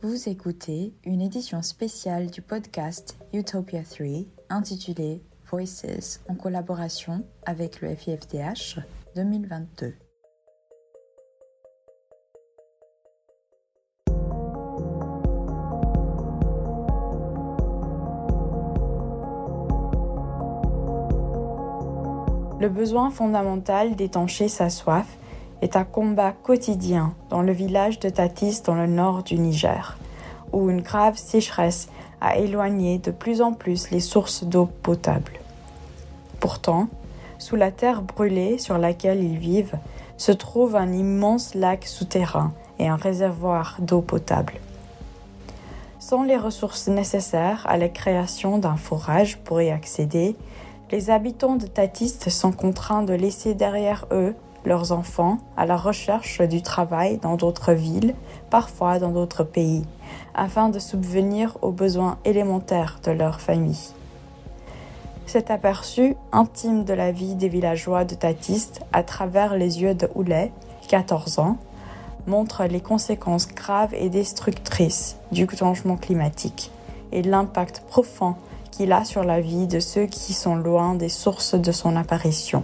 Vous écoutez une édition spéciale du podcast Utopia 3 intitulée Voices en collaboration avec le FIFDH 2022. Le besoin fondamental d'étancher sa soif est un combat quotidien dans le village de Tatis dans le nord du Niger, où une grave sécheresse a éloigné de plus en plus les sources d'eau potable. Pourtant, sous la terre brûlée sur laquelle ils vivent, se trouve un immense lac souterrain et un réservoir d'eau potable. Sans les ressources nécessaires à la création d'un forage pour y accéder, les habitants de Tatiste sont contraints de laisser derrière eux leurs enfants à la recherche du travail dans d'autres villes, parfois dans d'autres pays, afin de subvenir aux besoins élémentaires de leur famille. Cet aperçu intime de la vie des villageois de Tatiste à travers les yeux de Houlet, 14 ans, montre les conséquences graves et destructrices du changement climatique et l'impact profond qu'il a sur la vie de ceux qui sont loin des sources de son apparition.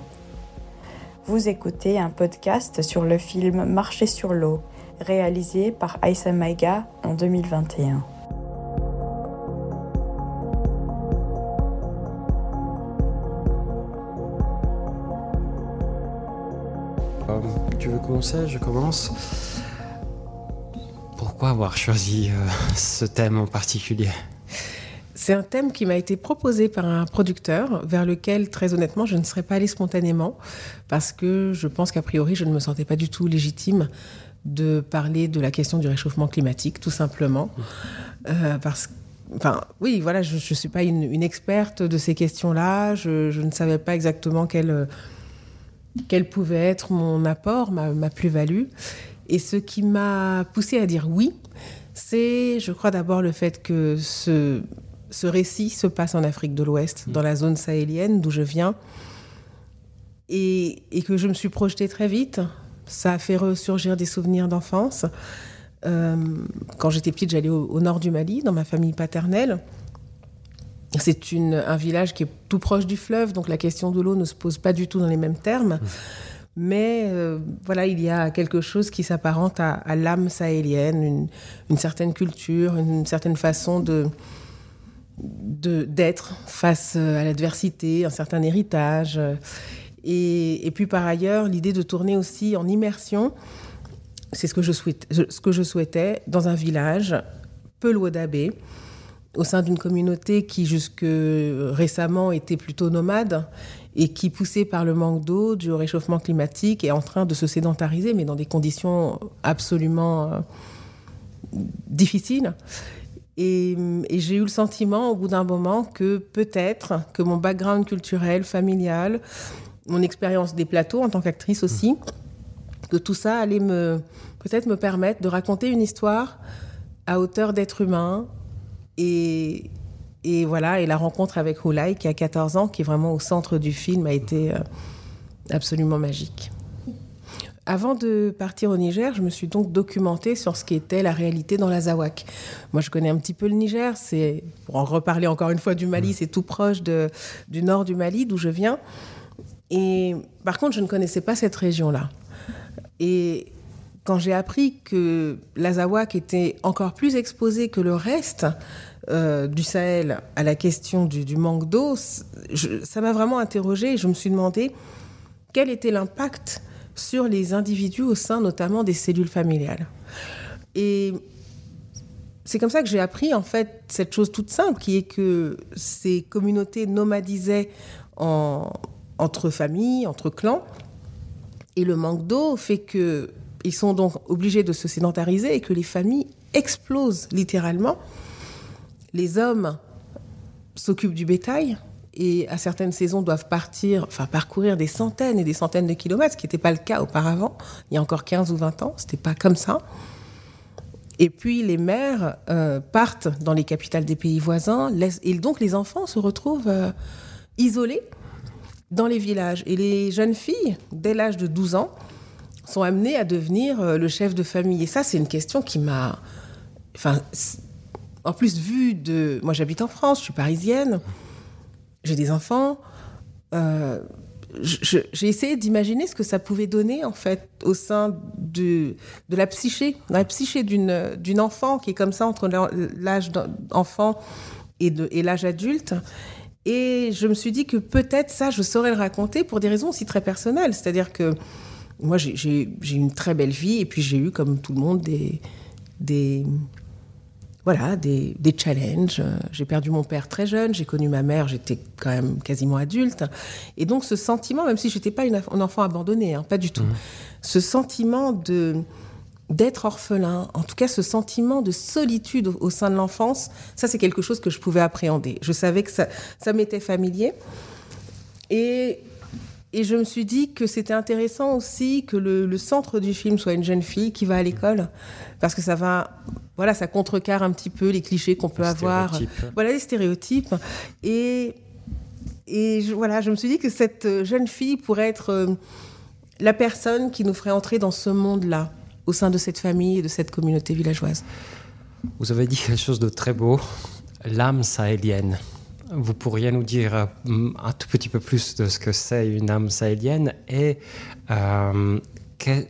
Vous écoutez un podcast sur le film Marcher sur l'eau, réalisé par Aïssa Maïga en 2021. Euh, tu veux commencer Je commence. Pourquoi avoir choisi euh, ce thème en particulier? C'est un thème qui m'a été proposé par un producteur vers lequel, très honnêtement, je ne serais pas allée spontanément parce que je pense qu'a priori, je ne me sentais pas du tout légitime de parler de la question du réchauffement climatique, tout simplement. Euh, parce Enfin, oui, voilà, je ne suis pas une, experte de ces questions-là. Je, ne savais pas exactement quel, quel pouvait être mon apport, ma, ma plus-value. Et ce qui m'a poussé à dire oui, c'est, je crois d'abord, le fait que ce, ce récit se passe en Afrique de l'Ouest, dans la zone sahélienne d'où je viens, et, que je me suis projetée très vite. Ça a fait ressurgir des souvenirs d'enfance. Euh, quand j'étais petite, j'allais au, nord du Mali, dans ma famille paternelle. C'est un village qui est tout proche du fleuve, donc la question de l'eau ne se pose pas du tout dans les mêmes termes. Mais euh, voilà, il y a quelque chose qui s'apparente à, l'âme sahélienne, une, certaine culture, une certaine façon de, d'être face euh, à l'adversité, un certain héritage. Et, puis par ailleurs, l'idée de tourner aussi en immersion, c'est ce, que je souhaitais dans un village, peu d'Abbé, au sein d'une communauté qui jusque récemment était plutôt nomade et qui, poussée par le manque d'eau, du réchauffement climatique, est en train de se sédentariser, mais dans des conditions absolument euh, difficiles. Et, j'ai eu le sentiment au bout d'un moment que peut-être que mon background culturel, familial, mon expérience des plateaux en tant qu'actrice aussi, que tout ça allait me peut-être me permettre de raconter une histoire à hauteur d'être humain et, et voilà et la rencontre avec Hulai qui a 14 ans qui est vraiment au centre du film a été euh, absolument magique. Avant de partir au Niger, je me suis donc documentée sur ce qu'était la réalité dans l'Azawak. Moi, je connais un petit peu le Niger. C'est, pour en reparler encore une fois du Mali, mm. c'est tout proche de, du nord du Mali, d'où je viens. Et par contre, je ne connaissais pas cette région-là. Et quand j'ai appris que l'Azawak était encore plus exposé que le reste euh, du Sahel à la question du, du manque d'eau, ça m'a vraiment interrogée et je me suis demandé quel était l'impact sur les individus au sein notamment des cellules familiales. Et c'est comme ça que j'ai appris en fait cette chose toute simple qui est que ces communautés nomadisaient entre familles, entre clans, et le manque d'eau fait que ils sont donc obligés de se sédentariser et que les familles explosent littéralement. Les hommes s'occupent du bétail, et à certaines saisons doivent partir, enfin parcourir des centaines et des centaines de kilomètres, ce qui n'était pas le cas auparavant, il y a encore 15 ou 20 ans, c'était pas comme ça. Et puis les mères euh, partent dans les capitales des pays voisins, et donc les enfants se retrouvent euh, isolés dans les villages. Et les jeunes filles, dès l'âge de 12 ans, sont amenées à devenir euh, le chef de famille. Et ça, c'est une question qui m'a enfin, en plus, vu de. Moi, j'habite en France, je suis parisienne, j'ai des enfants. Euh, j'ai essayé d'imaginer ce que ça pouvait donner en fait au sein de, de la psyché, dans la psyché d'une enfant qui est comme ça entre l'âge d'enfant et, et l'âge adulte. Et je me suis dit que peut-être ça, je saurais le raconter pour des raisons aussi très personnelles. C'est-à-dire que moi, j'ai une très belle vie et puis j'ai eu, comme tout le monde, des, des, voilà, des, des challenges. J'ai perdu mon père très jeune, j'ai connu ma mère, j'étais quand même quasiment adulte. Et donc ce sentiment, même si je n'étais pas une, un enfant abandonné, hein, pas du tout, mmh. ce sentiment de d'être orphelin, en tout cas ce sentiment de solitude au, sein de l'enfance, ça c'est quelque chose que je pouvais appréhender. Je savais que ça, ça m'était familier. Et et je me suis dit que c'était intéressant aussi que le, centre du film soit une jeune fille qui va à l'école, parce que ça va, voilà, ça contrecarre un petit peu les clichés qu'on peut avoir, voilà les stéréotypes. Et et je, voilà, je me suis dit que cette jeune fille pourrait être euh, la personne qui nous ferait entrer dans ce monde-là, au sein de cette famille et de cette communauté villageoise. Vous avez dit quelque chose de très beau, l'âme sahélienne. Vous pourriez nous dire euh, un tout petit peu plus de ce que c'est une âme sahélienne et euh,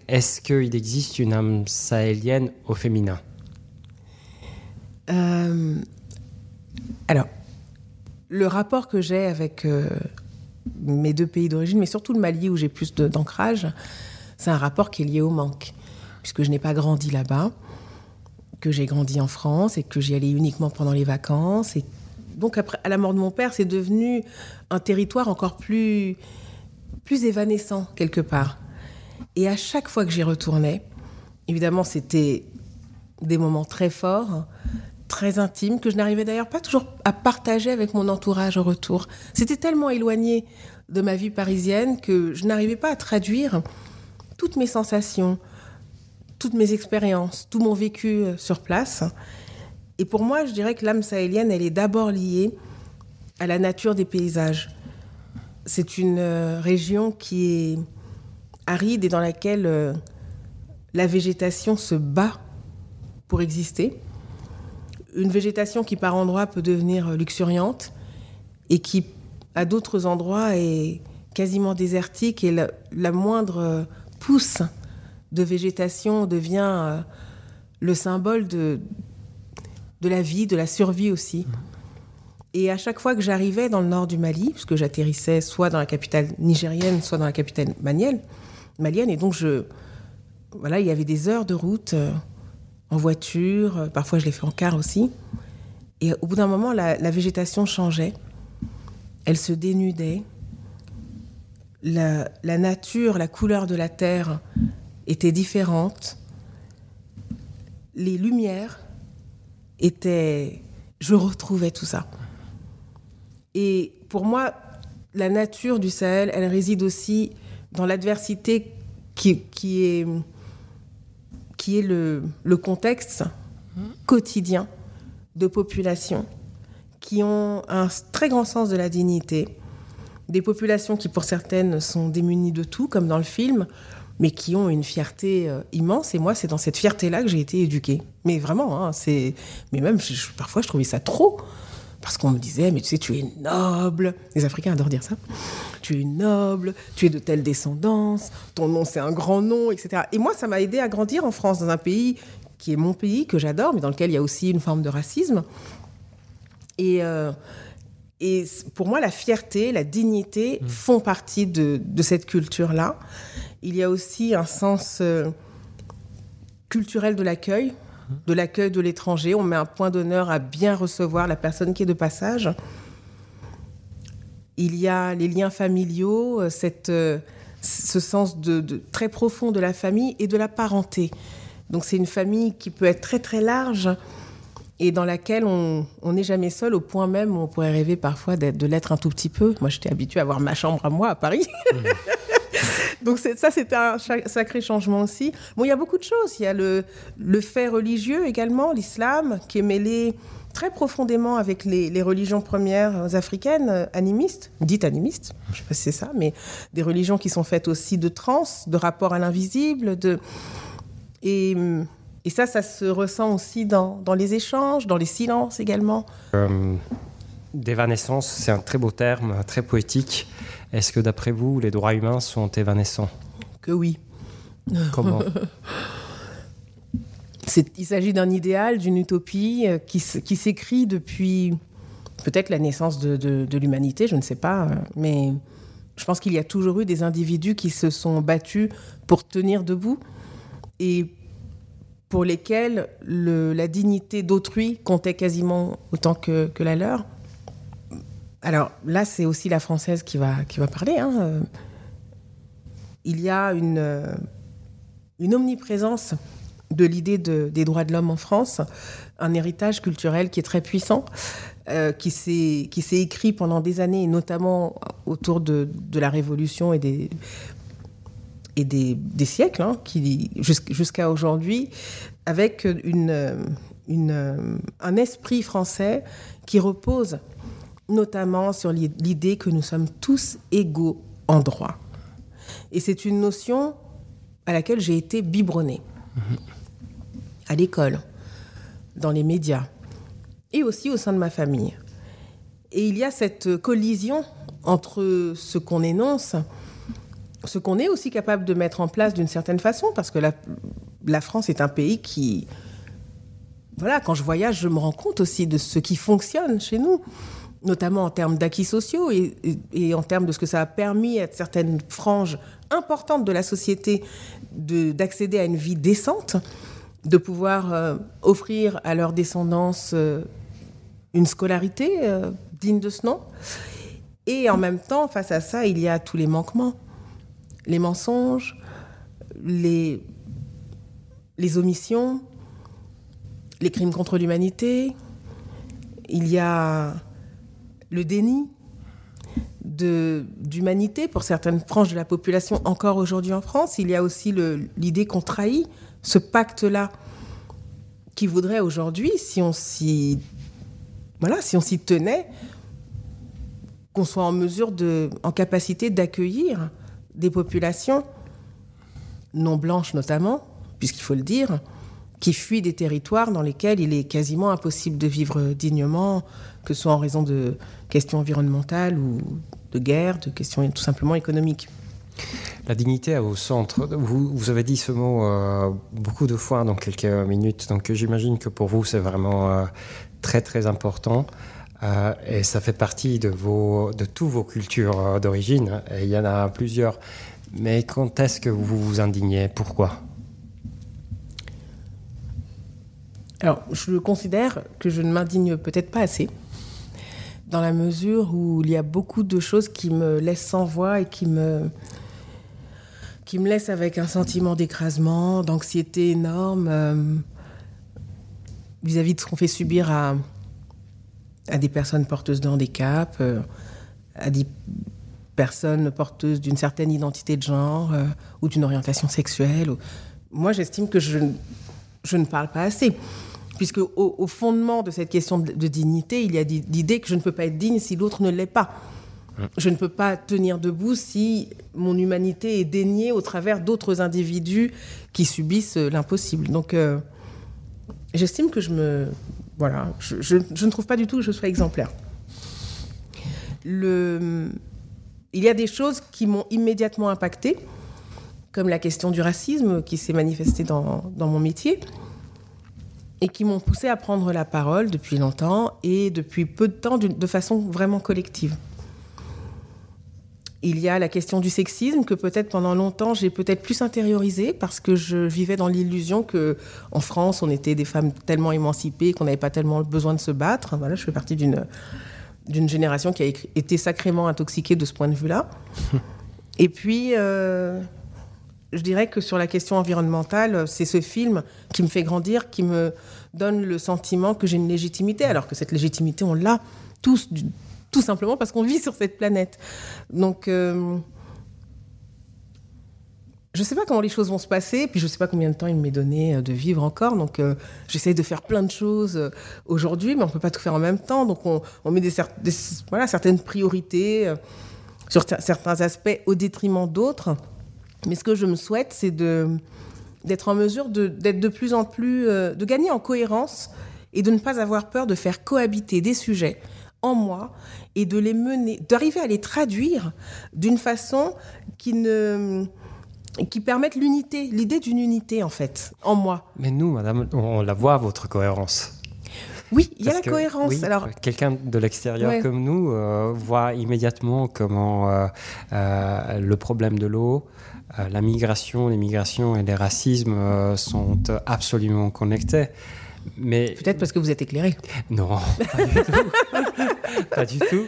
est-ce qu'il existe une âme sahélienne au féminin? Euh, Alors, le rapport que j'ai avec mes deux pays d'origine, mais surtout le Mali où j'ai plus d'ancrage, c'est un rapport qui est lié au manque, puisque je n'ai pas grandi là-bas, que j'ai grandi en France et que j'y allais uniquement pendant les vacances et donc après, à la mort de mon père, c'est devenu un territoire encore plus, plus évanescent quelque part. Et à chaque fois que j'y retournais, évidemment, c'était des moments très forts, très intimes, que je n'arrivais d'ailleurs pas toujours à partager avec mon entourage au retour. C'était tellement éloigné de ma vie parisienne que je n'arrivais pas à traduire toutes mes sensations, toutes mes expériences, tout mon vécu sur place. Et pour moi, je dirais que l'âme sahélienne, elle est d'abord liée à la nature des paysages. C'est une euh, région qui est aride et dans laquelle euh, la végétation se bat pour exister. Une végétation qui par endroits peut devenir luxuriante et qui à d'autres endroits est quasiment désertique et la, moindre pousse de végétation devient euh, le symbole de, de la vie, de la survie aussi. Et à chaque fois que j'arrivais dans le nord du Mali, puisque j'atterrissais soit dans la capitale nigérienne, soit dans la capitale malienne, malienne, et donc je, voilà, il y avait des heures de route euh, en voiture, euh, parfois je l'ai fait en car aussi. Et au bout d'un moment, la, végétation changeait, elle se dénudait, la, la nature, la couleur de la terre était différente, les lumières était... Je retrouvais tout ça. Et pour moi, la nature du Sahel, elle réside aussi dans l'adversité qui, qui, est, qui est le, le contexte quotidien de populations qui ont un très grand sens de la dignité, des populations qui pour certaines sont démunies de tout, comme dans le film, mais qui ont une fierté euh, immense. Et moi, c'est dans cette fierté-là que j'ai été éduquée. Mais vraiment, hein, c'est. Mais même, parfois, je trouvais ça trop. Parce qu'on me disait, mais tu sais, tu es noble. Les Africains adorent dire ça. Tu es noble, tu es de telle descendance, ton nom c'est un grand nom, etc. Et moi, ça m'a aidé à grandir en France, dans un pays qui est mon pays, que j'adore, mais dans lequel il y a aussi une forme de racisme. Et, euh, et pour moi, la fierté, la dignité mmh. font partie de, de cette culture-là il y a aussi un sens euh, culturel de l'accueil, de l'accueil de l'étranger. On met un point d'honneur à bien recevoir la personne qui est de passage. Il y a les liens familiaux, euh, cette, euh, ce sens de, très profond de la famille et de la parenté. Donc c'est une famille qui peut être très très large et dans laquelle on n'est jamais seul au point même où on pourrait rêver parfois de l'être un tout petit peu. Moi j'étais habituée à avoir ma chambre à moi à Paris. Mmh. Donc ça, c'était un sacré changement aussi. Bon, il y a beaucoup de choses. Il y a le, fait religieux également, l'islam, qui est mêlé très profondément avec les, religions premières africaines, euh, animistes, dites animistes, je ne sais pas si c'est ça, mais des religions qui sont faites aussi de trans, de rapport à l'invisible, de... Et, ça, ça se ressent aussi dans, dans les échanges, dans les silences également. Euh, d'évanescence, c'est un très beau terme, très poétique. Est-ce que d'après vous, les droits humains sont évanescents? Que oui. Comment? Il s'agit d'un idéal, d'une utopie euh, qui, qui s'écrit depuis peut-être la naissance de, de, l'humanité, je ne sais pas, euh, mais je pense qu'il y a toujours eu des individus qui se sont battus pour tenir debout et pour lesquels le, la dignité d'autrui comptait quasiment autant que, que, la leur. Alors là, c'est aussi la française qui va, parler. Hein. Il y a une, une omniprésence de l'idée de, des droits de l'homme en France, un héritage culturel qui est très puissant, euh, qui s'est écrit pendant des années, notamment autour de, la Révolution et des, et des, des siècles, hein, jusqu'à aujourd'hui, avec une, un esprit français qui repose notamment sur l'idée que nous sommes tous égaux en droit. Et c'est une notion à laquelle j'ai été biberonnée. Mmh à l'école, dans les médias et aussi au sein de ma famille. Et il y a cette collision entre ce qu'on énonce, ce qu'on est aussi capable de mettre en place d'une certaine façon, parce que la, la, France est un pays qui... Voilà, quand je voyage, je me rends compte aussi de ce qui fonctionne chez nous, notamment en termes d'acquis sociaux et, en termes de ce que ça a permis à certaines franges importantes de la société d'accéder à une vie décente de pouvoir euh, offrir à leur descendance euh, une scolarité euh, digne de ce nom. Et en même temps, face à ça, il y a tous les manquements, les mensonges, les omissions, les crimes contre l'humanité. Il y a le déni d'humanité pour certaines franges de la population encore aujourd'hui en France. Il y a aussi l'idée qu'on trahit ce pacte-là qui voudrait aujourd'hui, si on s'y voilà, si on s'y tenait, qu'on soit en mesure de, en capacité d'accueillir des populations non blanches notamment, puisqu'il faut le dire, qui fuient des territoires dans lesquels il est quasiment impossible de vivre dignement, que ce soit en raison de questions environnementales ou de guerre, de questions tout simplement économiques. La dignité au centre. Vous, vous avez dit ce mot euh, beaucoup de fois dans quelques minutes, donc j'imagine que pour vous c'est vraiment euh, très très important. Euh, et ça fait partie de, de toutes vos cultures d'origine. Et il y en a plusieurs. Mais quand est-ce que vous vous indignez? Pourquoi? Alors, je considère que je ne m'indigne peut-être pas assez, dans la mesure où il y a beaucoup de choses qui me laissent sans voix et qui me, qui me laisse avec un sentiment d'écrasement, d'anxiété énorme euh, vis-à-vis -vis de ce qu'on fait subir à, à des personnes porteuses de handicap, euh, à des personnes porteuses d'une certaine identité de genre euh, ou d'une orientation sexuelle. Moi, j'estime que je, je ne parle pas assez. Puisque au, au, fondement de cette question de, de dignité, il y a l'idée que je ne peux pas être digne si l'autre ne l'est pas. Je ne peux pas tenir debout si mon humanité est déniée au travers d'autres individus qui subissent l'impossible. Donc, euh, j'estime que je me. Voilà, je, je, je, ne trouve pas du tout que je sois exemplaire. Le... Il y a des choses qui m'ont immédiatement impacté, comme la question du racisme qui s'est manifestée dans, dans mon métier et qui m'ont poussé à prendre la parole depuis longtemps et depuis peu de temps de façon vraiment collective. Il y a la question du sexisme que peut-être pendant longtemps j'ai peut-être plus intériorisé parce que je vivais dans l'illusion que en France on était des femmes tellement émancipées qu'on n'avait pas tellement besoin de se battre. Voilà, je fais partie d'une d'une génération qui a été sacrément intoxiquée de ce point de vue-là. Et puis euh, je dirais que sur la question environnementale, c'est ce film qui me fait grandir, qui me donne le sentiment que j'ai une légitimité, alors que cette légitimité, on l'a tous tout simplement parce qu'on vit sur cette planète. Donc, euh, je ne sais pas comment les choses vont se passer, puis je ne sais pas combien de temps il m'est donné euh, de vivre encore. Donc, euh, j'essaye de faire plein de choses euh, aujourd'hui, mais on ne peut pas tout faire en même temps. Donc, on, met des, voilà, certaines priorités sur certains aspects au détriment d'autres. Mais ce que je me souhaite, c'est d'être en mesure d'être de, plus en plus, euh, de gagner en cohérence et de ne pas avoir peur de faire cohabiter des sujets en moi et de les mener, d'arriver à les traduire d'une façon qui ne qui permette l'unité, l'idée d'une unité en fait, en moi. Mais nous, madame, on la voit, votre cohérence. Oui, il y a la cohérence. Alors, quelqu'un de l'extérieur comme nous euh, voit immédiatement comment euh, euh, le problème de l'eau, la migration, l'immigration et les racismes sont absolument connectés. Mais peut-être parce que vous êtes éclairé. Non, pas du tout. pas du tout.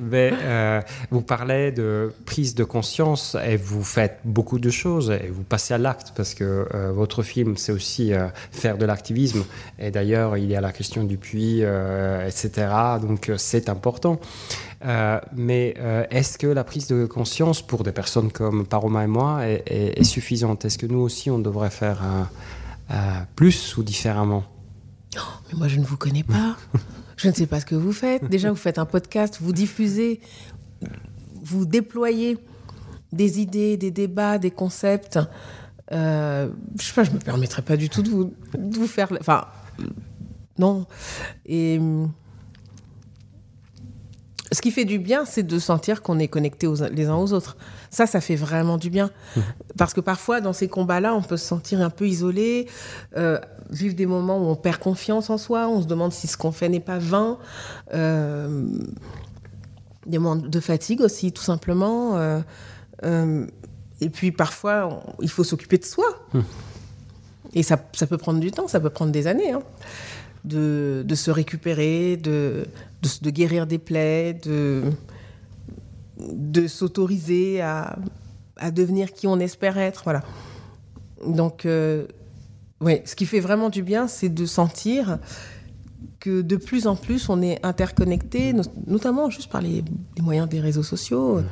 Mais, euh, vous parlez de prise de conscience et vous faites beaucoup de choses et vous passez à l'acte parce que euh, votre film, c'est aussi euh, faire de l'activisme. Et d'ailleurs, il y a la question du puits, etc. Donc, c'est important. mais est-ce que la prise de conscience pour des personnes comme Paroma et moi est, est suffisante? Est-ce que nous aussi, on devrait faire un plus ou différemment oh, Mais moi, je ne vous connais pas. je ne sais pas ce que vous faites. Déjà, vous faites un podcast, vous diffusez, vous déployez des idées, des débats, des concepts. Euh, je sais pas, je me permettrai pas du tout de vous, de vous faire. Enfin, non. Et ce qui fait du bien, c'est de sentir qu'on est connectés les uns aux autres. Ça, ça fait vraiment du bien. Mmh. Parce que parfois, dans ces combats-là, on peut se sentir un peu isolé, euh, vivre des moments où on perd confiance en soi, on se demande si ce qu'on fait n'est pas vain. Euh, des moments de fatigue aussi, tout simplement. Euh, et puis parfois, il faut s'occuper de soi. Mmh. Et ça, ça, peut prendre du temps, ça peut prendre des années. Hein de, se récupérer, de, de, guérir des plaies, de, de s'autoriser à, à, devenir qui on espère être. Voilà. Donc, euh, ouais, ce qui fait vraiment du bien, c'est de sentir que de plus en plus on est interconnecté, notamment juste par les, moyens des réseaux sociaux.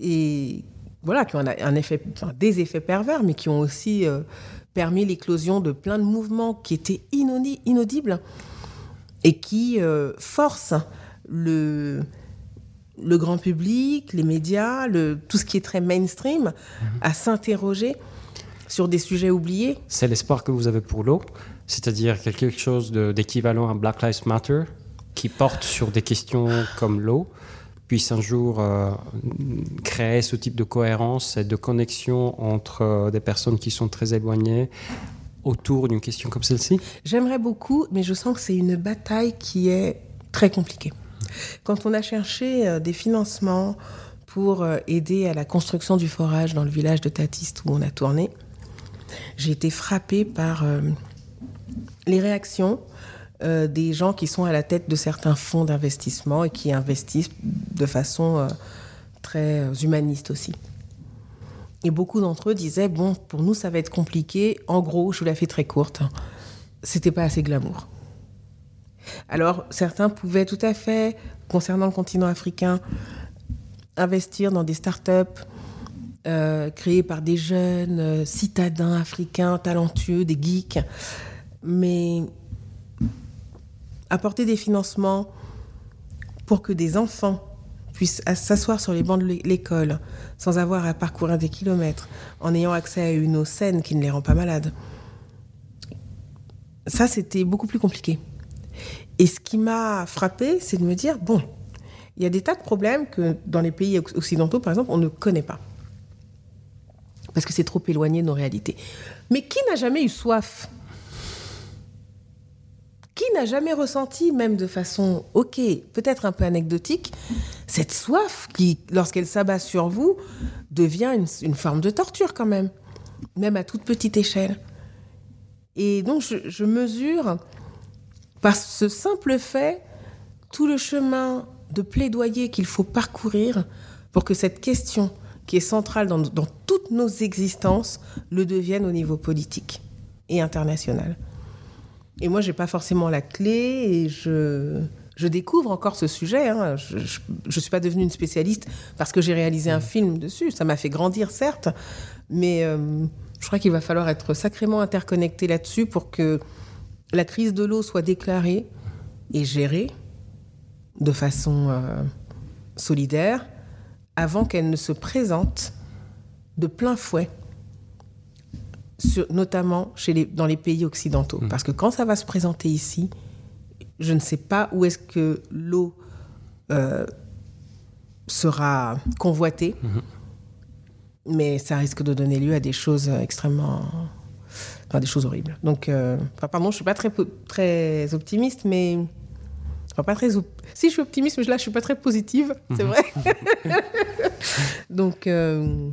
Et voilà, qui ont un effet, des effets pervers, mais qui ont aussi euh, permis l'éclosion de plein de mouvements qui étaient inaudibles et qui euh, forcent le, le grand public, les médias, le, tout ce qui est très mainstream, mhm. à s'interroger sur des sujets oubliés. C'est l'espoir que vous avez pour l'eau, c'est-à-dire quelque chose d'équivalent à Black Lives Matter, qui porte sur des questions comme l'eau, puisse un jour euh, créer ce type de cohérence et de connexion entre euh, des personnes qui sont très éloignées autour d'une question comme celle-ci J'aimerais beaucoup, mais je sens que c'est une bataille qui est très compliquée. Quand on a cherché euh, des financements pour aider à la construction du forage dans le village de Tatiste où on a tourné, j'ai été frappée par les réactions euh, des gens qui sont à la tête de certains fonds d'investissement et qui investissent de façon euh, très euh, humaniste aussi. Et beaucoup d'entre eux disaient bon, pour nous ça va être compliqué. En gros, je vous la fais très courte. C'était pas assez glamour. Alors certains pouvaient tout à fait, concernant le continent africain, investir dans des start-up créées par des jeunes citadins africains talentueux, des geeks. Mais apporter des financements pour que des enfants puissent s'asseoir sur les bancs de l'école sans avoir à parcourir des kilomètres, en ayant accès à une eau saine qui ne les rend pas malades. Ça, c'était beaucoup plus compliqué. Et ce qui m'a frappé, c'est de me dire, bon, il y a des tas de problèmes que dans les pays occidentaux, par exemple, on ne connaît pas. Parce que c'est trop éloigné de nos réalités. Mais qui n'a jamais eu soif? N'a jamais ressenti, même de façon, ok, peut-être un peu anecdotique, cette soif qui, lorsqu'elle s'abat sur vous, devient une, forme de torture quand même, même à toute petite échelle. Et donc je, mesure, par ce simple fait, tout le chemin de plaidoyer qu'il faut parcourir pour que cette question, qui est centrale dans toutes nos existences, le devienne au niveau politique et international. Et moi, j'ai pas forcément la clé et je, découvre encore ce sujet. Hein. Je ne suis pas devenue une spécialiste parce que j'ai réalisé un film dessus. Ça m'a fait grandir, certes, mais euh, je crois qu'il va falloir être sacrément interconnecté là-dessus pour que la crise de l'eau soit déclarée et gérée de façon euh, solidaire avant qu'elle ne se présente de plein fouet notamment chez les, dans les pays occidentaux. Parce que quand ça va se présenter ici, je ne sais pas où est-ce que l'eau euh, sera convoitée, mais ça risque de donner lieu à des choses extrêmement... Enfin, des choses horribles. Donc, euh, enfin, pardon, je suis pas très, très optimiste, mais... Enfin, pas très... Si je suis optimiste, mais là, je suis pas très positive, c'est vrai. Donc... Euh,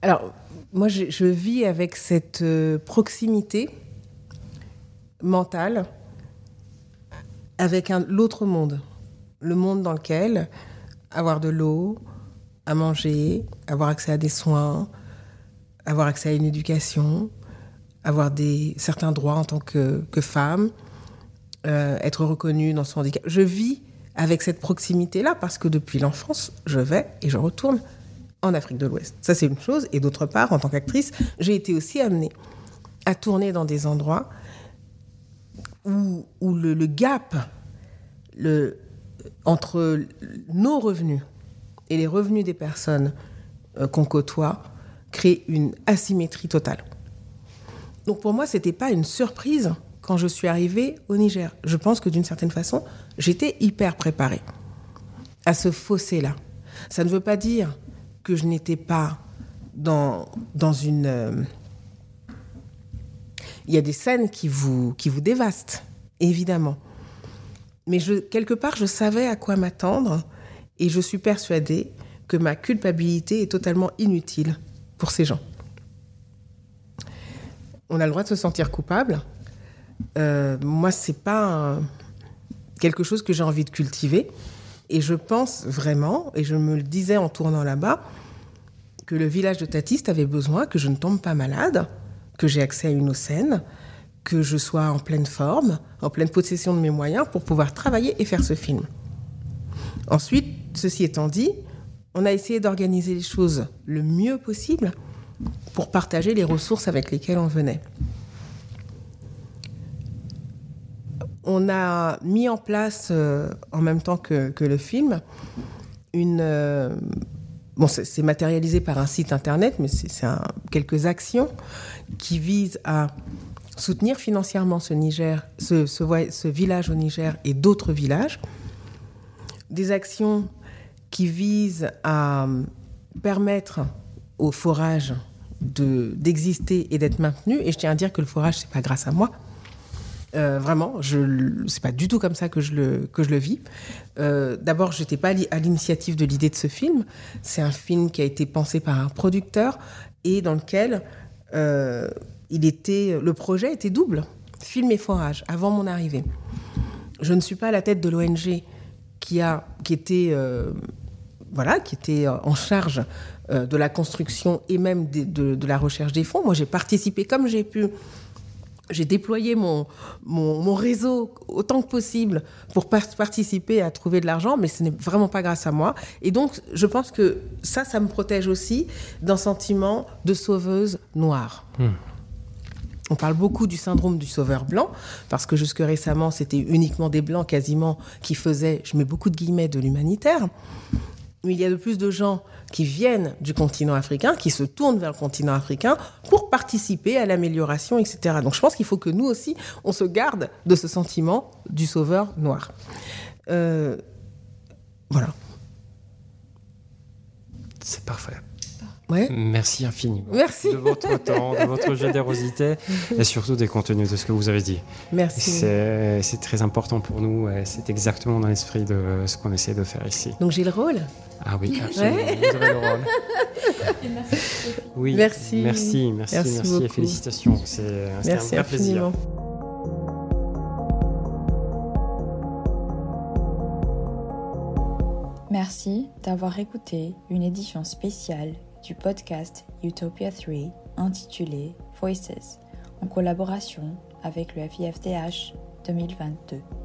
alors, moi, je, vis avec cette proximité mentale avec l'autre monde. Le monde dans lequel avoir de l'eau, à manger, avoir accès à des soins, avoir accès à une éducation, avoir des, certains droits en tant que, que femme, euh, être reconnue dans son handicap. Je vis avec cette proximité-là parce que depuis l'enfance, je vais et je retourne en Afrique de l'Ouest. Ça, c'est une chose. Et d'autre part, en tant qu'actrice, j'ai été aussi amenée à tourner dans des endroits où, le, gap entre nos revenus et les revenus des personnes euh, qu'on côtoie crée une asymétrie totale. Donc pour moi, ce n'était pas une surprise quand je suis arrivée au Niger. Je pense que d'une certaine façon, j'étais hyper préparée à ce fossé-là. Ça ne veut pas dire que je n'étais pas dans, dans une... Euh, il y a des scènes qui vous, qui vous dévastent, évidemment. Mais quelque part, je savais à quoi m'attendre et je suis persuadée que ma culpabilité est totalement inutile pour ces gens. On a le droit de se sentir coupable. Euh, moi, c'est pas quelque chose que j'ai envie de cultiver. Et je pense vraiment, et je me le disais en tournant là-bas, que le village de Tatiste avait besoin que je ne tombe pas malade, que j'ai accès à une eau que je sois en pleine forme, en pleine possession de mes moyens pour pouvoir travailler et faire ce film. Ensuite, ceci étant dit, on a essayé d'organiser les choses le mieux possible pour partager les ressources avec lesquelles on venait. On a mis en place, euh, en même temps que, le film, une... Euh, bon, c'est matérialisé par un site internet, mais c'est quelques actions qui visent à soutenir financièrement ce, village au Niger et d'autres villages. Des actions qui visent à permettre au forage d'exister et d'être maintenu. Et je tiens à dire que le forage, c'est pas grâce à moi. Euh, vraiment, je c'est pas du tout comme ça que je le que je le vis. Euh, D'abord, j'étais pas à l'initiative de l'idée de ce film. C'est un film qui a été pensé par un producteur et dans lequel euh, il était, le projet était double, film et forage, avant mon arrivée. Je ne suis pas à la tête de l'ONG qui, a, qui, était, euh, voilà, qui était en charge de la construction et même de, la recherche des fonds. Moi, j'ai participé comme j'ai pu. J'ai déployé mon, mon, réseau autant que possible pour participer à trouver de l'argent, mais ce n'est vraiment pas grâce à moi. Et donc, je pense que ça, ça me protège aussi d'un sentiment de sauveuse noire. Hmm. On parle beaucoup du syndrome du sauveur blanc, parce que jusque récemment, c'était uniquement des blancs quasiment qui faisaient, je mets beaucoup de guillemets, de l'humanitaire. Mais il y a de plus de gens qui viennent du continent africain, qui se tournent vers le continent africain pour participer à l'amélioration, etc. Donc je pense qu'il faut que nous aussi, on se garde de ce sentiment du sauveur noir. Euh, voilà. C'est parfait. Merci infiniment. Merci. De votre temps, de votre générosité et surtout des contenus de ce que vous avez dit. Merci. C'est très important pour nous et c'est exactement dans l'esprit de ce qu'on essaie de faire ici. Donc j'ai le rôle Ah oui, absolument. Vous avez le rôle. Oui, merci. Merci, merci, merci, et félicitations. C'est un vrai plaisir. Merci d'avoir écouté une édition spéciale du podcast Utopia 3 intitulé Voices en collaboration avec le FIFDH 2022.